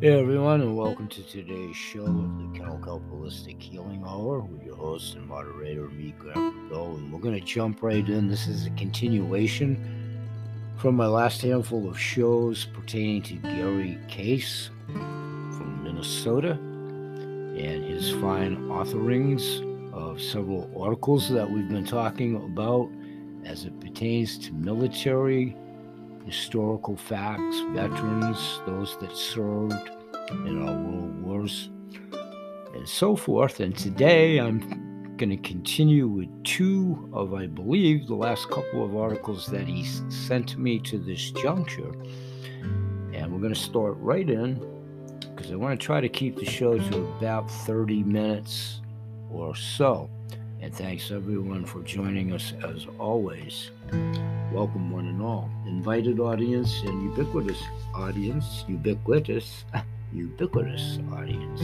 Hey mm-hmm. everyone, and welcome to today's show of the Kennel Kelp Holistic Healing Hour with your host and moderator, me, Grandpa Bill. And we're going to jump right in. This is a continuation from my last handful of shows pertaining to Gary Case from Minnesota and his fine authoring's of several articles that we've been talking about as it pertains to military historical facts, veterans, those that served in our world wars, and so forth. And today I'm going to continue with two of, I believe, the last couple of articles that he sent me to this juncture. And we're going to start right in because I want to try to keep the show to about 30 minutes or so. And thanks everyone for joining us as always. Welcome, one and all. Invited audience and ubiquitous audience, ubiquitous, ubiquitous audience.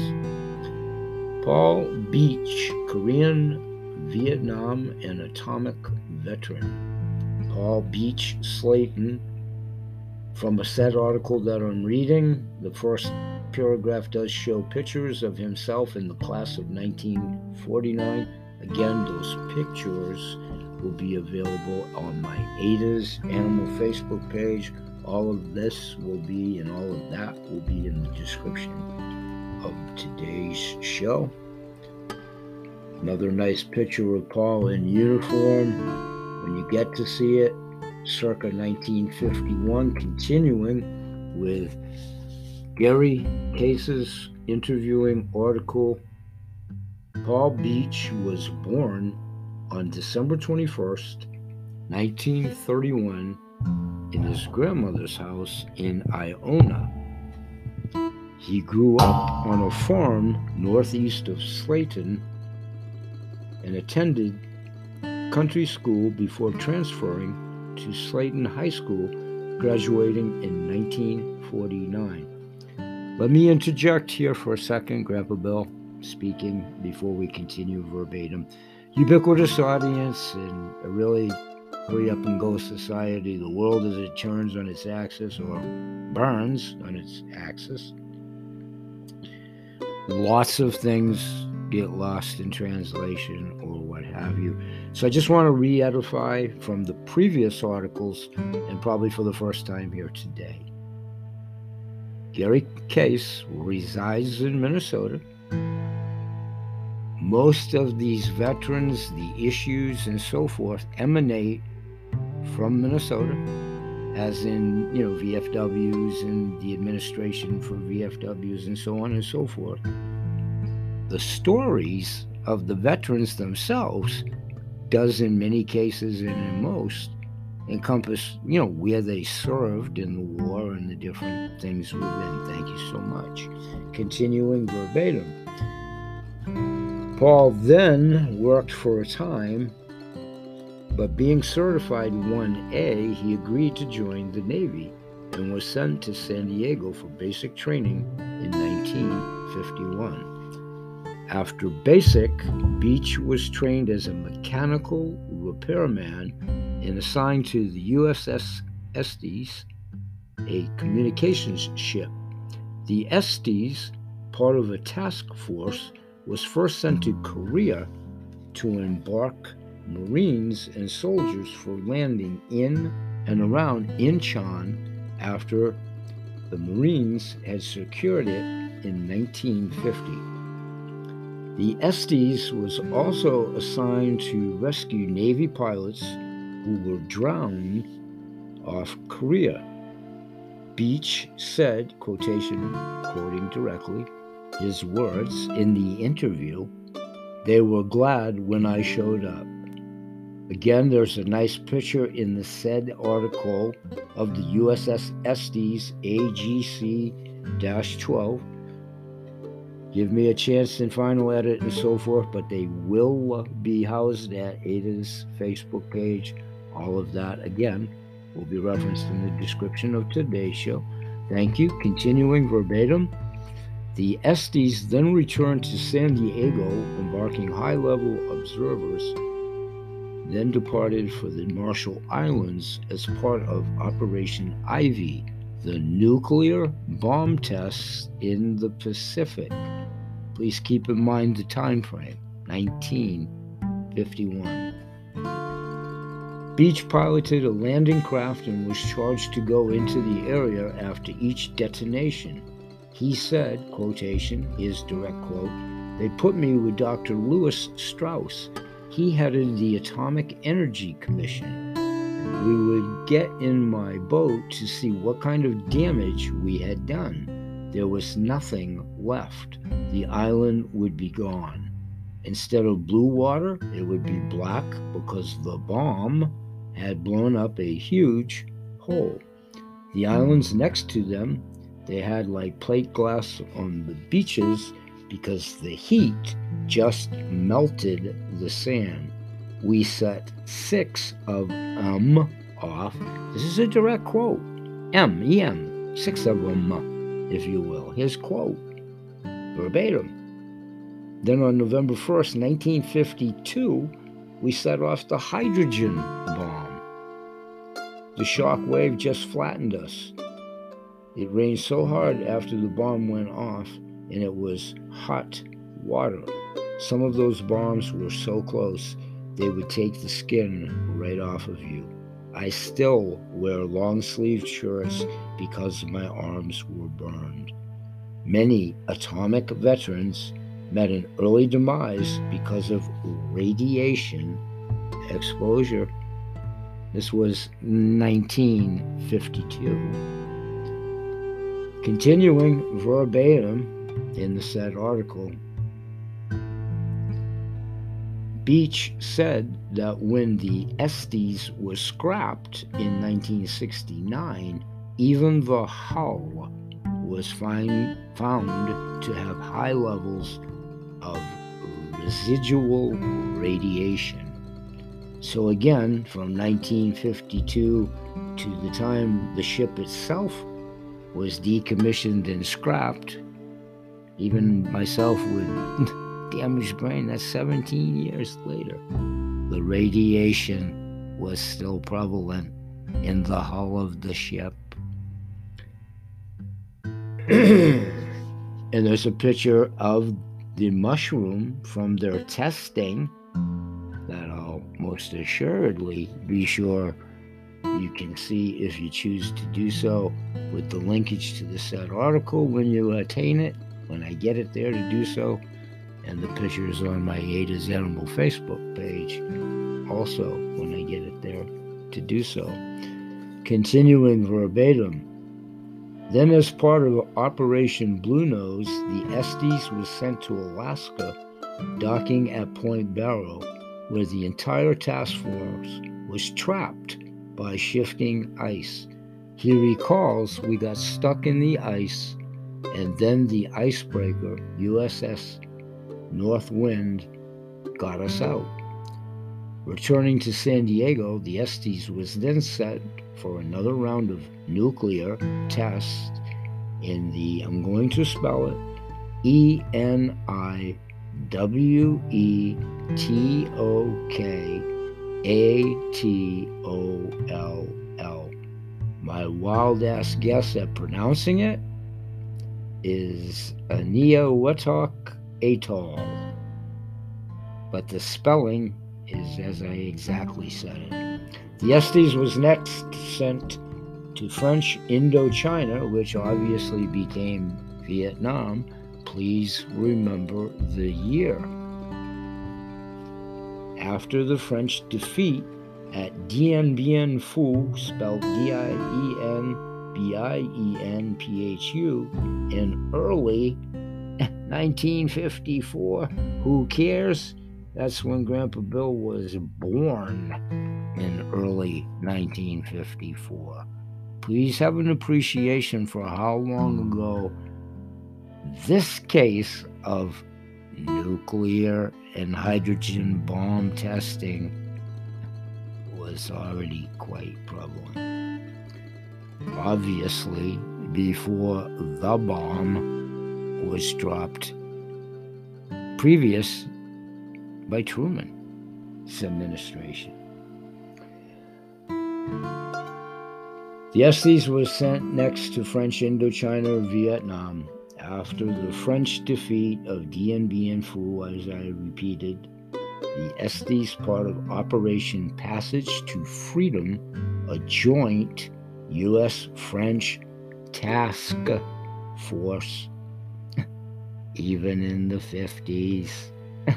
Paul Beach, Korean, Vietnam, and atomic veteran. Paul Beach Slayton, from a set article that I'm reading, the first paragraph does show pictures of himself in the class of 1949. Again, those pictures will be available on my ADA's Animal Facebook page. All of this will be, and all of that will be in the description of today's show. Another nice picture of Paul in uniform. When you get to see it, circa 1951, continuing with Gary Case's interviewing article. Paul Beach was born on December 21st, 1931, in his grandmother's house in Iona. He grew up on a farm northeast of Slayton and attended country school before transferring to Slayton High School, graduating in 1949. Let me interject here for a second, Grandpa Bill, speaking before we continue verbatim ubiquitous audience and a really hurry up and go society. The world as it turns on its axis or burns on its axis. Lots of things get lost in translation or what have you. So I just want to re edify from the previous articles and probably for the first time here today. Gary Case resides in Minnesota most of these veterans, the issues and so forth emanate from Minnesota, as in, you know, VFWs and the administration for VFWs and so on and so forth. The stories of the veterans themselves does in many cases and in most encompass, you know, where they served in the war and the different things within. Thank you so much. Continuing verbatim. Paul then worked for a time, but being certified 1A, he agreed to join the Navy and was sent to San Diego for basic training in 1951. After basic, Beach was trained as a mechanical repairman and assigned to the USS Estes, a communications ship. The Estes, part of a task force, was first sent to Korea to embark Marines and soldiers for landing in and around Incheon after the Marines had secured it in 1950. The Estes was also assigned to rescue Navy pilots who were drowned off Korea. Beach said, quotation, quoting directly, his words in the interview, they were glad when I showed up. Again, there's a nice picture in the said article of the USS Estes AGC 12. Give me a chance in final edit and so forth, but they will be housed at Ada's Facebook page. All of that, again, will be referenced in the description of today's show. Thank you. Continuing verbatim. The Estes then returned to San Diego, embarking high level observers, then departed for the Marshall Islands as part of Operation Ivy, the nuclear bomb tests in the Pacific. Please keep in mind the time frame 1951. Beach piloted a landing craft and was charged to go into the area after each detonation. He said, quotation, his direct quote, they put me with Dr. Lewis Strauss. He headed the Atomic Energy Commission. We would get in my boat to see what kind of damage we had done. There was nothing left. The island would be gone. Instead of blue water, it would be black because the bomb had blown up a huge hole. The islands next to them they had like plate glass on the beaches because the heat just melted the sand. We set six of them off. This is a direct quote. M, E M, six of them, if you will. His quote, verbatim. Then on November 1st, 1952, we set off the hydrogen bomb. The shock wave just flattened us. It rained so hard after the bomb went off, and it was hot water. Some of those bombs were so close, they would take the skin right off of you. I still wear long sleeved shirts because my arms were burned. Many atomic veterans met an early demise because of radiation exposure. This was 1952. Continuing verbatim in the said article, Beach said that when the Estes was scrapped in 1969, even the hull was find, found to have high levels of residual radiation. So, again, from 1952 to the time the ship itself was decommissioned and scrapped. Even myself with damaged brain, that's 17 years later. The radiation was still prevalent in the hull of the ship. and there's a picture of the mushroom from their testing that I'll most assuredly be sure you can see if you choose to do so with the linkage to the said article when you attain it, when I get it there to do so, and the pictures on my Ada's Animal Facebook page also when I get it there to do so. Continuing verbatim. Then, as part of Operation Blue Nose, the Estes was sent to Alaska, docking at Point Barrow, where the entire task force was trapped by shifting ice. He recalls we got stuck in the ice, and then the icebreaker, USS Northwind, got us out. Returning to San Diego, the Estes was then set for another round of nuclear tests in the, I'm going to spell it, E N I W E T O K a T O L L. My wild ass guess at pronouncing it is Eniawatook Atoll. But the spelling is as I exactly said it. The Estes was next sent to French Indochina, which obviously became Vietnam. Please remember the year after the French defeat at Dien Bien Phu, spelled D I E N B I E N P H U, in early 1954. Who cares? That's when Grandpa Bill was born in early 1954. Please have an appreciation for how long ago this case of nuclear and hydrogen bomb testing was already quite prevalent. Obviously, before the bomb was dropped, previous by Truman's administration. The Estes was sent next to French Indochina or Vietnam after the French defeat of Dien Bien Phu, as I repeated. The Estes, part of Operation Passage to Freedom, a joint U.S. French task force, even in the 50s.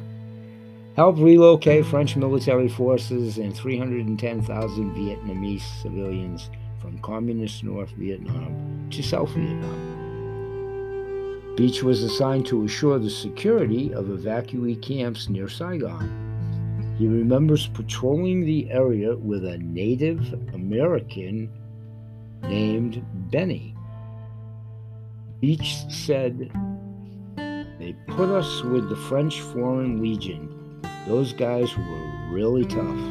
Helped relocate French military forces and 310,000 Vietnamese civilians from communist North Vietnam to South Vietnam. Beach was assigned to assure the security of evacuee camps near Saigon. He remembers patrolling the area with a Native American named Benny. Beach said, They put us with the French Foreign Legion. Those guys were really tough.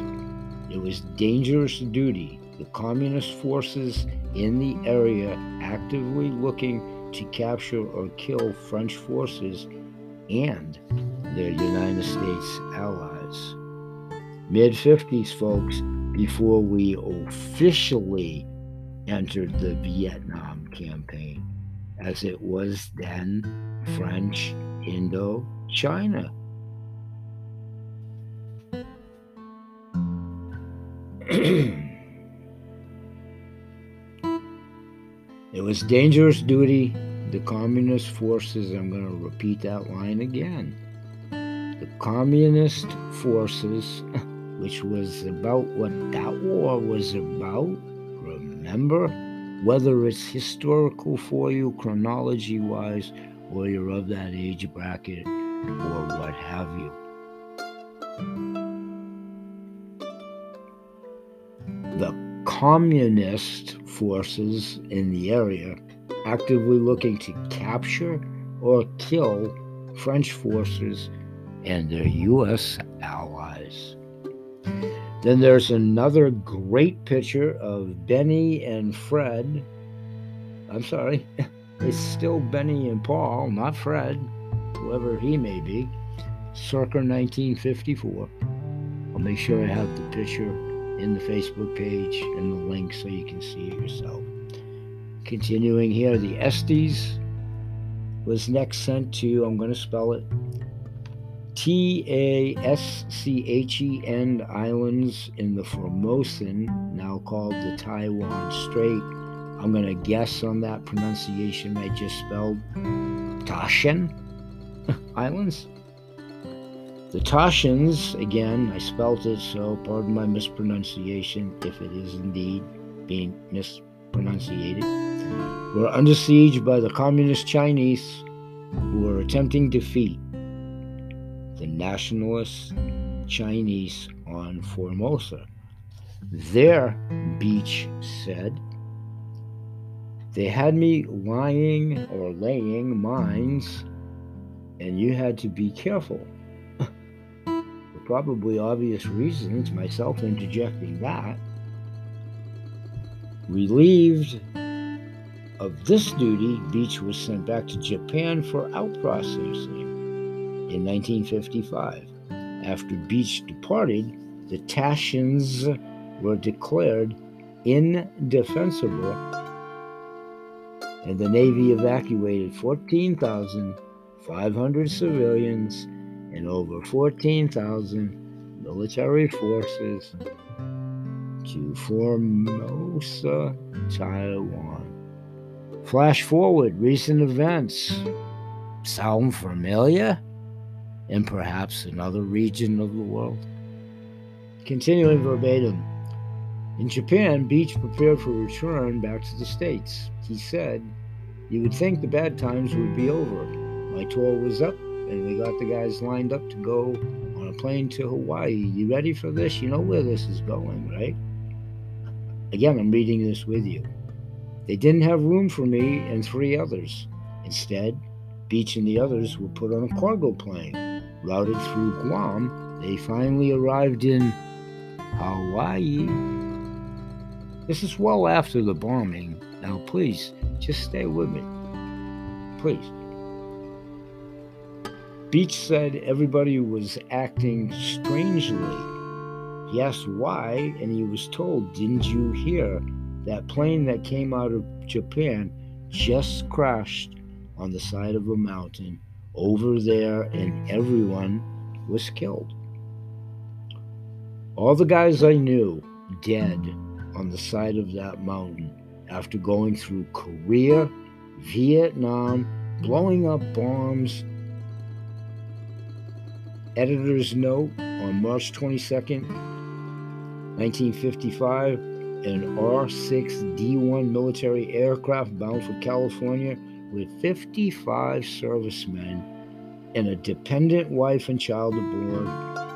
It was dangerous duty. The communist forces in the area actively looking to capture or kill French forces and their United States allies. Mid 50s, folks, before we officially entered the Vietnam campaign, as it was then French Indochina. It was dangerous duty. The communist forces, I'm going to repeat that line again. The communist forces, which was about what that war was about, remember? Whether it's historical for you, chronology wise, or you're of that age bracket, or what have you. The communist forces in the area actively looking to capture or kill French forces and their U.S. allies. Then there's another great picture of Benny and Fred. I'm sorry, it's still Benny and Paul, not Fred, whoever he may be, circa 1954. I'll make sure I have the picture in the Facebook page and the link so you can see it yourself. Continuing here, the Estes was next sent to, I'm going to spell it, T A S C H E N Islands in the Formosan, now called the Taiwan Strait. I'm going to guess on that pronunciation I just spelled. Tashen Islands. The Tashins, again, I spelt it, so pardon my mispronunciation if it is indeed being mispronunciated, were under siege by the Communist Chinese who were attempting to defeat the nationalist Chinese on Formosa. There beach said, they had me lying or laying mines, and you had to be careful probably obvious reasons, myself interjecting that. Relieved of this duty, Beach was sent back to Japan for outprocessing in 1955. After Beach departed, the Tashins were declared indefensible, and the Navy evacuated 14,500 civilians and over 14,000 military forces to Formosa, Taiwan. Flash forward recent events. Sound familiar? In perhaps another region of the world? Continuing verbatim. In Japan, Beach prepared for return back to the States. He said, You would think the bad times would be over. My tour was up and we got the guys lined up to go on a plane to Hawaii. You ready for this? You know where this is going, right? Again, I'm reading this with you. They didn't have room for me and three others. Instead, Beach and the others were put on a cargo plane. Routed through Guam, they finally arrived in Hawaii. This is well after the bombing. Now, please, just stay with me. Please. Beach said everybody was acting strangely. He asked why, and he was told, Didn't you hear? that plane that came out of Japan just crashed on the side of a mountain over there, and everyone was killed. All the guys I knew dead on the side of that mountain after going through Korea, Vietnam, blowing up bombs. Editor's note on March 22nd, 1955, an R 6 D 1 military aircraft bound for California with 55 servicemen and a dependent wife and child aboard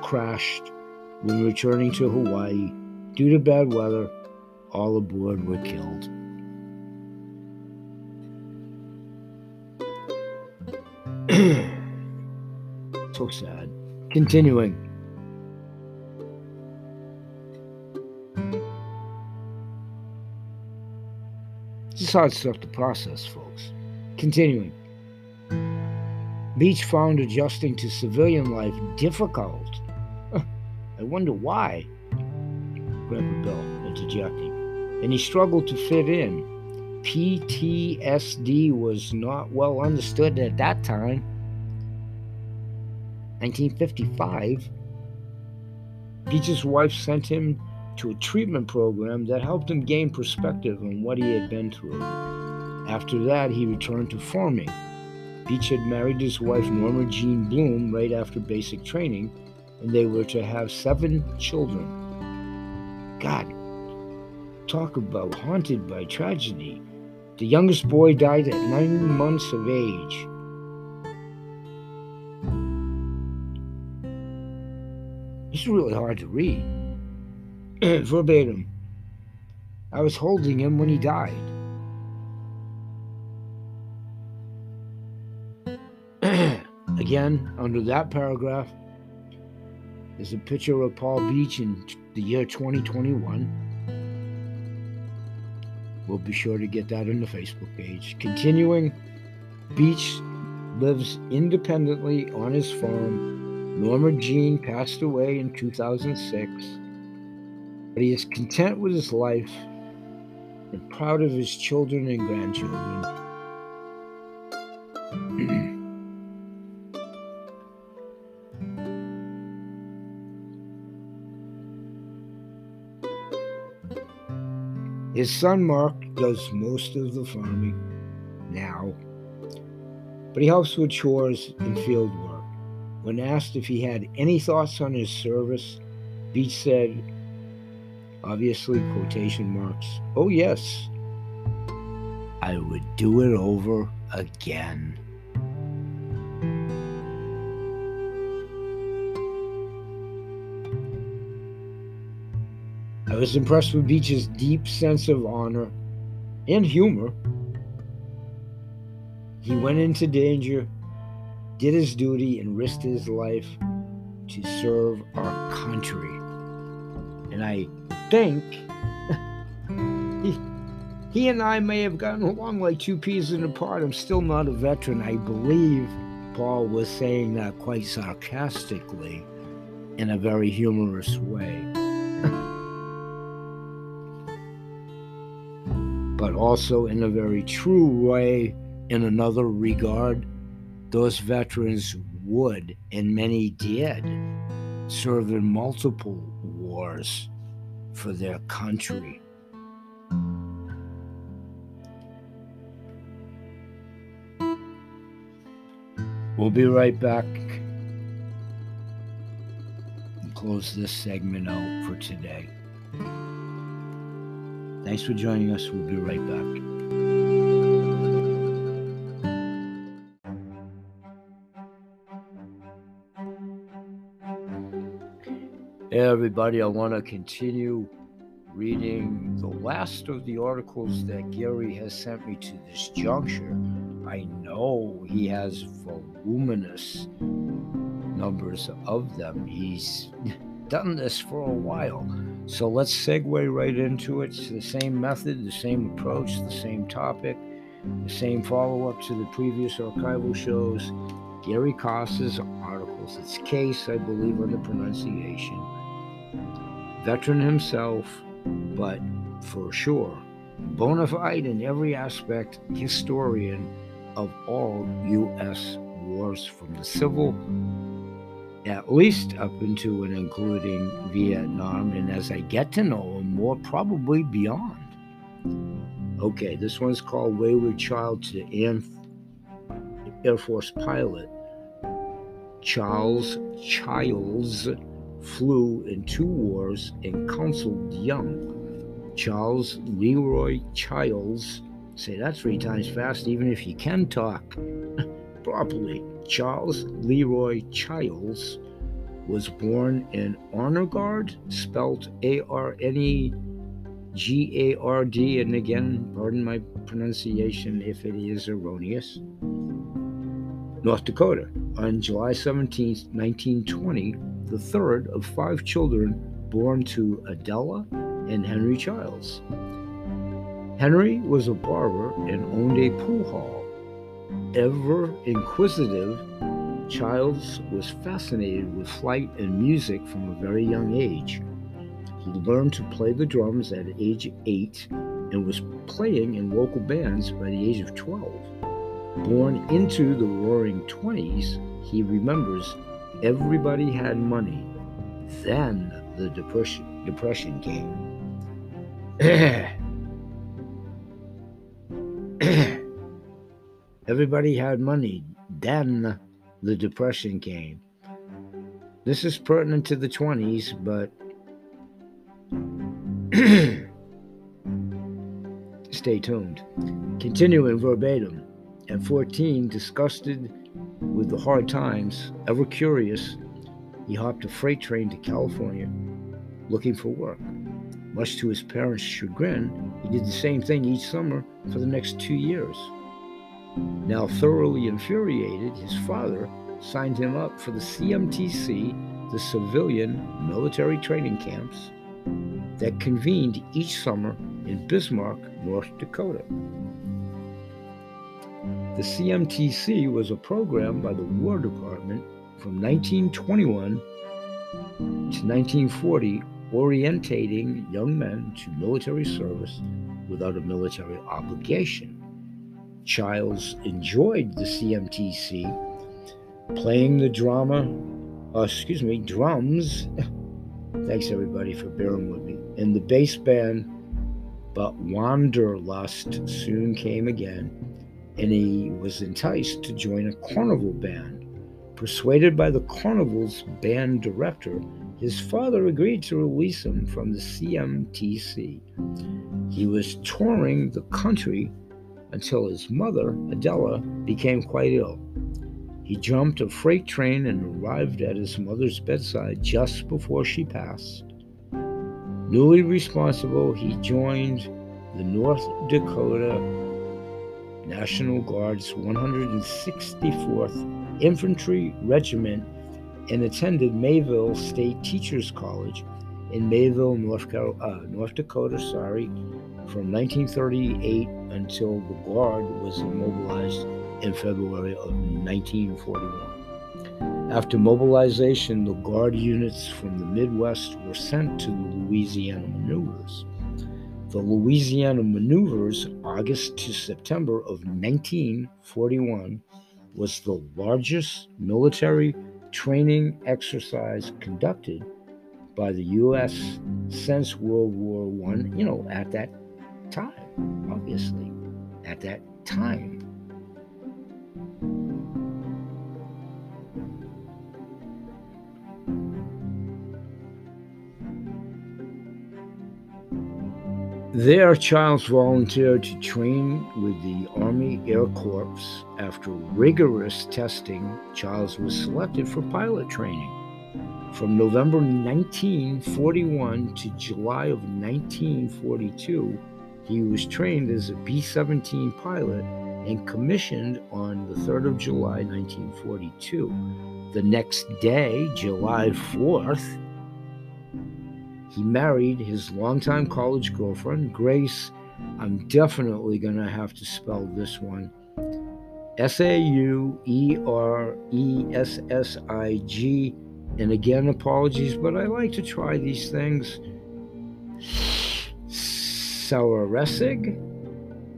crashed when returning to Hawaii due to bad weather. All aboard were killed. so sad. Continuing. This is hard stuff to process, folks. Continuing. Beach found adjusting to civilian life difficult. I wonder why. Grandpa Bill interjecting. And he struggled to fit in. PTSD was not well understood at that time. 1955, Beach's wife sent him to a treatment program that helped him gain perspective on what he had been through. After that, he returned to farming. Beach had married his wife Norma Jean Bloom right after basic training, and they were to have seven children. God, talk about haunted by tragedy. The youngest boy died at nine months of age. Is really hard to read. Verbatim. I was holding him when he died. Again, under that paragraph, is a picture of Paul Beach in the year 2021. We'll be sure to get that on the Facebook page. Continuing, Beach lives independently on his farm. Norma Jean passed away in 2006, but he is content with his life and proud of his children and grandchildren. His son Mark does most of the farming now, but he helps with chores and field work. When asked if he had any thoughts on his service, Beach said, obviously, quotation marks, oh yes, I would do it over again. I was impressed with Beach's deep sense of honor and humor. He went into danger, did his duty, and risked his life to serve our country. And I think he, he and I may have gotten along like two peas in a pod. I'm still not a veteran. I believe Paul was saying that quite sarcastically in a very humorous way. but also in a very true way in another regard. Those veterans would, and many did, serve in multiple wars for their country. We'll be right back and close this segment out for today. Thanks for joining us. We'll be right back. Everybody, I want to continue reading the last of the articles that Gary has sent me to this juncture. I know he has voluminous numbers of them. He's done this for a while. So let's segue right into it. It's the same method, the same approach, the same topic, the same follow up to the previous archival shows. Gary Costa's articles. It's case, I believe, on the pronunciation. Veteran himself, but for sure bona fide in every aspect historian of all U.S. wars from the Civil, at least up into and including Vietnam, and as I get to know him more, probably beyond. Okay, this one's called Wayward Child to the Air Force pilot Charles Childs flew in two wars and counseled young. Charles Leroy Childs, say that three times fast, even if you can talk properly. Charles Leroy Childs was born in Arnegard, spelt A R N E G A R D, and again, pardon my pronunciation if it is erroneous, North Dakota, on July 17, 1920, the third of five children born to Adela and Henry Childs. Henry was a barber and owned a pool hall. Ever inquisitive, Childs was fascinated with flight and music from a very young age. He learned to play the drums at age 8 and was playing in local bands by the age of 12. Born into the roaring 20s, he remembers everybody had money. Then the depression, depression came. everybody had money. Then the depression came. This is pertinent to the 20s, but stay tuned. Continuing verbatim. At 14, disgusted with the hard times, ever curious, he hopped a freight train to California looking for work. Much to his parents' chagrin, he did the same thing each summer for the next two years. Now thoroughly infuriated, his father signed him up for the CMTC, the civilian military training camps that convened each summer in Bismarck, North Dakota. The CMTC was a program by the War Department from 1921 to 1940 orientating young men to military service without a military obligation. Childs enjoyed the CMTC, playing the drama, uh, excuse me, drums. Thanks everybody for bearing with me. In the bass band, but Wanderlust soon came again and he was enticed to join a carnival band. Persuaded by the carnival's band director, his father agreed to release him from the CMTC. He was touring the country until his mother, Adela, became quite ill. He jumped a freight train and arrived at his mother's bedside just before she passed. Newly responsible, he joined the North Dakota National Guard's 164th Infantry Regiment and attended Mayville State Teachers College in Mayville, North, Carol- uh, North Dakota, sorry, from 1938 until the Guard was immobilized in February of 1941. After mobilization, the Guard units from the Midwest were sent to the Louisiana maneuvers. The Louisiana maneuvers, August to September of 1941, was the largest military training exercise conducted by the U.S. since World War I, you know, at that time, obviously, at that time. There, Childs volunteered to train with the Army Air Corps. After rigorous testing, Childs was selected for pilot training. From November 1941 to July of 1942, he was trained as a B 17 pilot and commissioned on the 3rd of July 1942. The next day, July 4th, he married his longtime college girlfriend, Grace. I'm definitely going to have to spell this one S A U E R E S S I G. And again, apologies, but I like to try these things. Saueresig,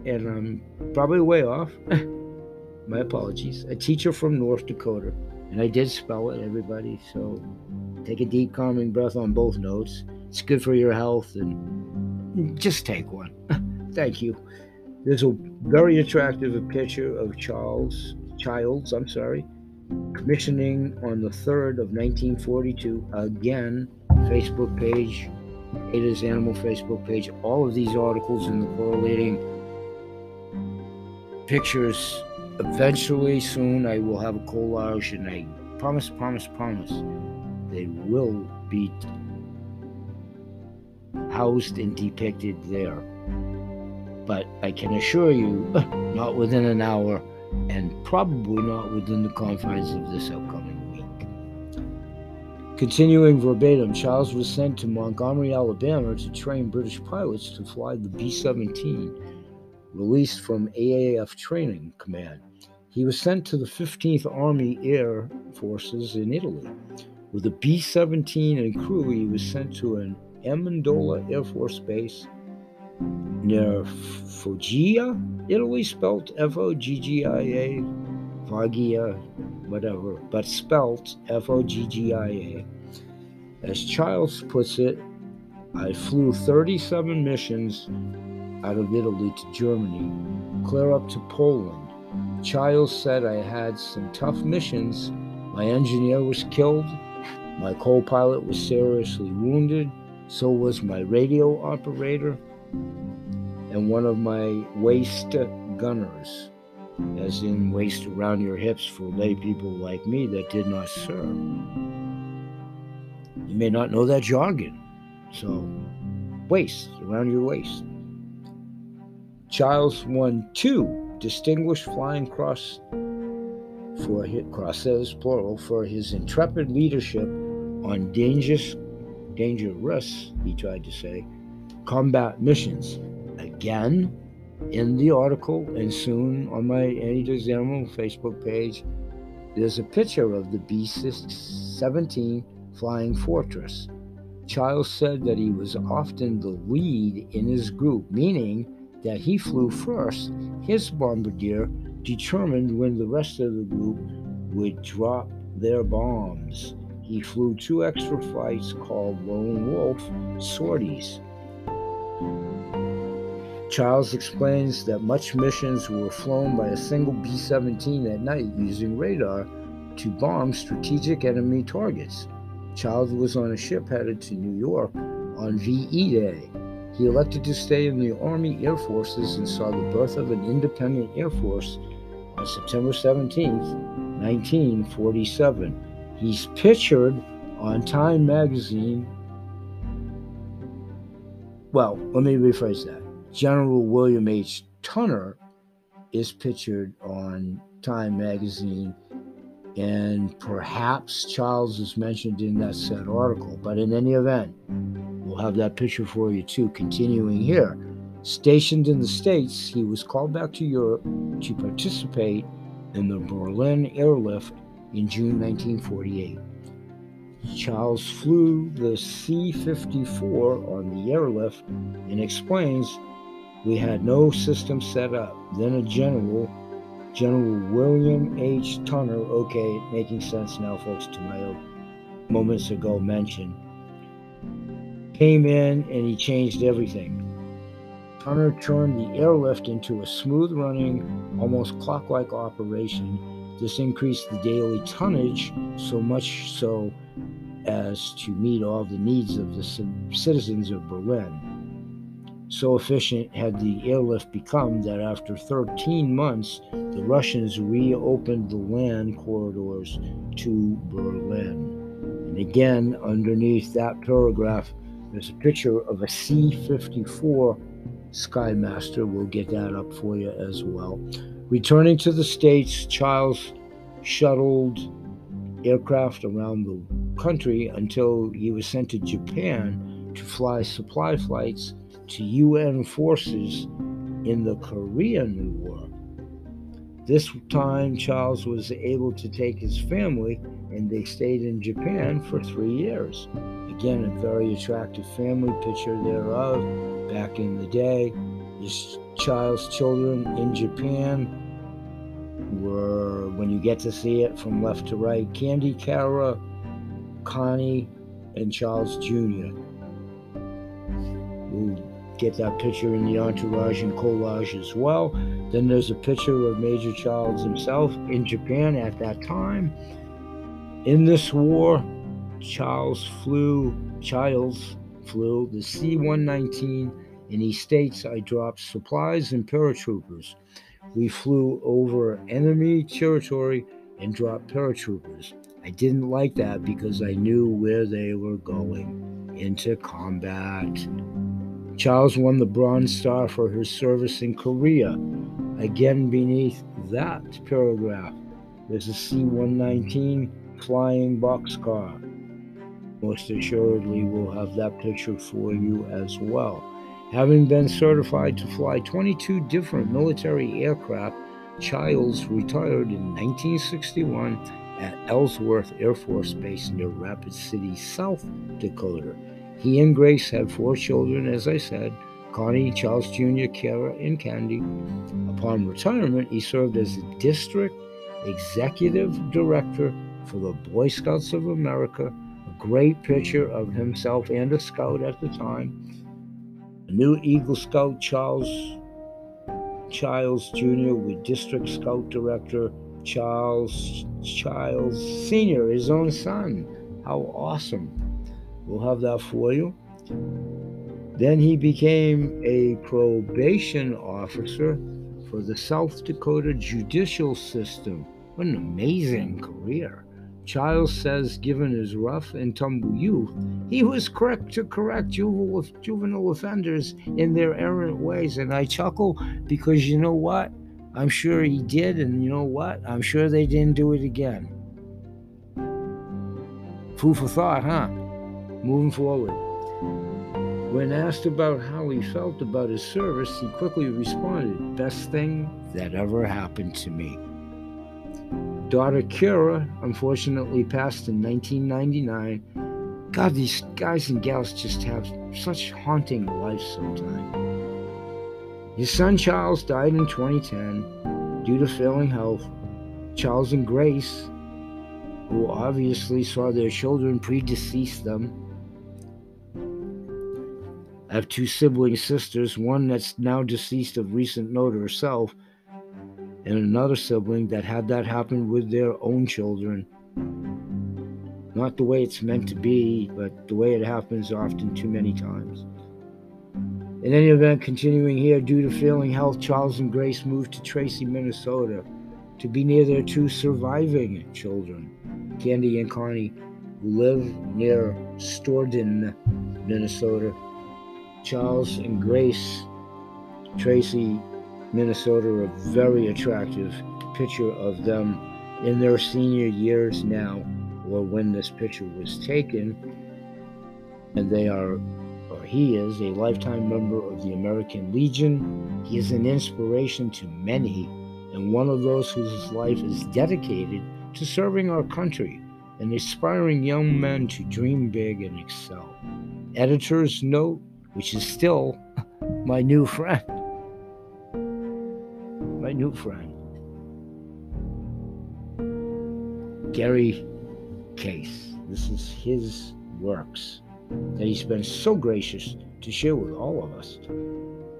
and I'm probably way off. My apologies. A teacher from North Dakota, and I did spell it, everybody. So take a deep, calming breath on both notes. It's good for your health, and just take one. Thank you. There's a very attractive picture of Charles Childs. I'm sorry, commissioning on the 3rd of 1942. Again, Facebook page, Ada's Animal Facebook page. All of these articles and the correlating pictures. Eventually, soon, I will have a collage, and I promise, promise, promise, they will be housed and depicted there. But I can assure you, not within an hour, and probably not within the confines of this upcoming week. Continuing verbatim, Charles was sent to Montgomery, Alabama to train British pilots to fly the B 17, released from AAF Training Command. He was sent to the 15th Army Air Forces in Italy. With a B 17 and crew, he was sent to an Amendola Air Force Base near Foggia, Italy, spelt F O G G I A, Foggia, whatever, but spelt F O G G I A. As Childs puts it, I flew 37 missions out of Italy to Germany, clear up to Poland. Childs said I had some tough missions. My engineer was killed, my co pilot was seriously wounded, so was my radio operator and one of my waist gunners, as in waist around your hips for lay people like me that did not serve. You may not know that jargon, so waist around your waist. Childs won two distinguished flying cross for his, crosses plural for his intrepid leadership on dangerous dangerous he tried to say combat missions again in the article and soon on my Annie Animal Facebook page, there's a picture of the B 17 Flying Fortress. Childs said that he was often the lead in his group, meaning that he flew first. His bombardier determined when the rest of the group would drop their bombs. He flew two extra flights called Lone Wolf sorties. Childs explains that much missions were flown by a single B 17 at night using radar to bomb strategic enemy targets. Childs was on a ship headed to New York on VE Day. He elected to stay in the Army Air Forces and saw the birth of an independent Air Force on September 17, 1947. He's pictured on Time magazine. Well, let me rephrase that. General William H. Tunner is pictured on Time magazine, and perhaps Charles is mentioned in that said article. But in any event, we'll have that picture for you too. Continuing here, stationed in the States, he was called back to Europe to participate in the Berlin airlift in June 1948. Charles flew the C 54 on the airlift and explains we had no system set up. Then a general, General William H. Tunner, okay, making sense now, folks, to my moments ago mention, came in and he changed everything. Tunner turned the airlift into a smooth running, almost clock-like operation. This increased the daily tonnage so much so as to meet all the needs of the citizens of Berlin. So efficient had the airlift become that after 13 months, the Russians reopened the land corridors to Berlin. And again, underneath that paragraph, there's a picture of a C 54 Skymaster. We'll get that up for you as well. Returning to the States, Childs shuttled aircraft around the country until he was sent to Japan to fly supply flights to UN forces in the Korean War. This time, Charles was able to take his family and they stayed in Japan for three years. Again, a very attractive family picture thereof. back in the day. His child's children in Japan were, when you get to see it from left to right, Candy Cara, Connie, and Charles Jr. We'll get that picture in the entourage and collage as well. Then there's a picture of Major Charles himself in Japan at that time. In this war, Charles flew, Childs flew the C 119, and he states, I dropped supplies and paratroopers. We flew over enemy territory and dropped paratroopers. I didn't like that because I knew where they were going into combat. Charles won the Bronze Star for his service in Korea. Again, beneath that paragraph, there's a C 119 flying boxcar. Most assuredly, we'll have that picture for you as well. Having been certified to fly 22 different military aircraft, Childs retired in 1961 at Ellsworth Air Force Base near Rapid City, South Dakota. He and Grace had four children, as I said Connie, Charles Jr., Kara, and Candy. Upon retirement, he served as a district executive director for the Boy Scouts of America. A great picture of himself and a scout at the time. New Eagle Scout, Charles Childs Jr., with District Scout Director Charles Childs Sr., his own son. How awesome! We'll have that for you. Then he became a probation officer for the South Dakota judicial system. What an amazing career. Childs says, given his rough and tumble youth, he was quick to correct juvenile, juvenile offenders in their errant ways. And I chuckle because you know what? I'm sure he did, and you know what? I'm sure they didn't do it again. Food for thought, huh? Moving forward. When asked about how he felt about his service, he quickly responded, Best thing that ever happened to me daughter Kira unfortunately passed in 1999. God, these guys and gals just have such haunting lives sometimes. His son Charles died in 2010 due to failing health. Charles and Grace, who obviously saw their children predecease them, I have two sibling sisters, one that's now deceased of recent note herself, and another sibling that had that happen with their own children. Not the way it's meant to be, but the way it happens often too many times. In any event, continuing here, due to failing health, Charles and Grace moved to Tracy, Minnesota to be near their two surviving children, Candy and Connie, who live near Storden, Minnesota. Charles and Grace, Tracy Minnesota, a very attractive picture of them in their senior years now, or when this picture was taken. And they are, or he is, a lifetime member of the American Legion. He is an inspiration to many, and one of those whose life is dedicated to serving our country and inspiring young men to dream big and excel. Editor's note, which is still my new friend new friend, Gary Case. This is his works that he's been so gracious to share with all of us.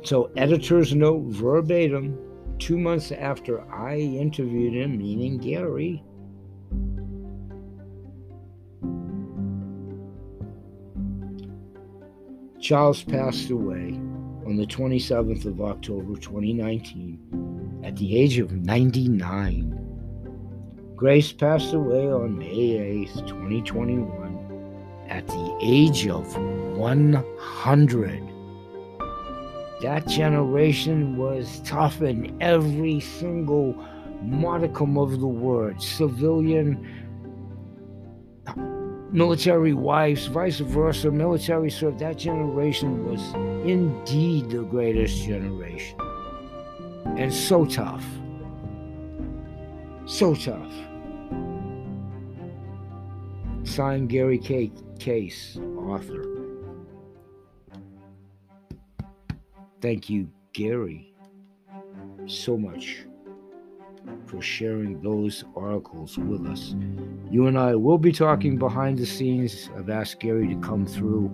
So, editor's note verbatim, two months after I interviewed him, meaning Gary. Charles passed away on the 27th of October 2019 at the age of 99. Grace passed away on May 8th, 2021, at the age of 100. That generation was tough in every single modicum of the word. Civilian, military wives, vice versa, military served. That generation was indeed the greatest generation and so tough. So tough. Signed Gary K. Case, author. thank you, Gary, so much for sharing those articles with us. You and I will be talking behind the scenes. I've asked Gary to come through.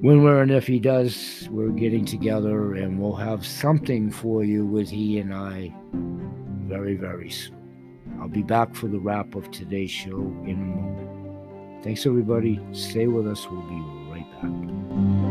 When, where, and if he does, we're getting together and we'll have something for you with he and I very, very soon. I'll be back for the wrap of today's show in a moment. Thanks, everybody. Stay with us. We'll be right back.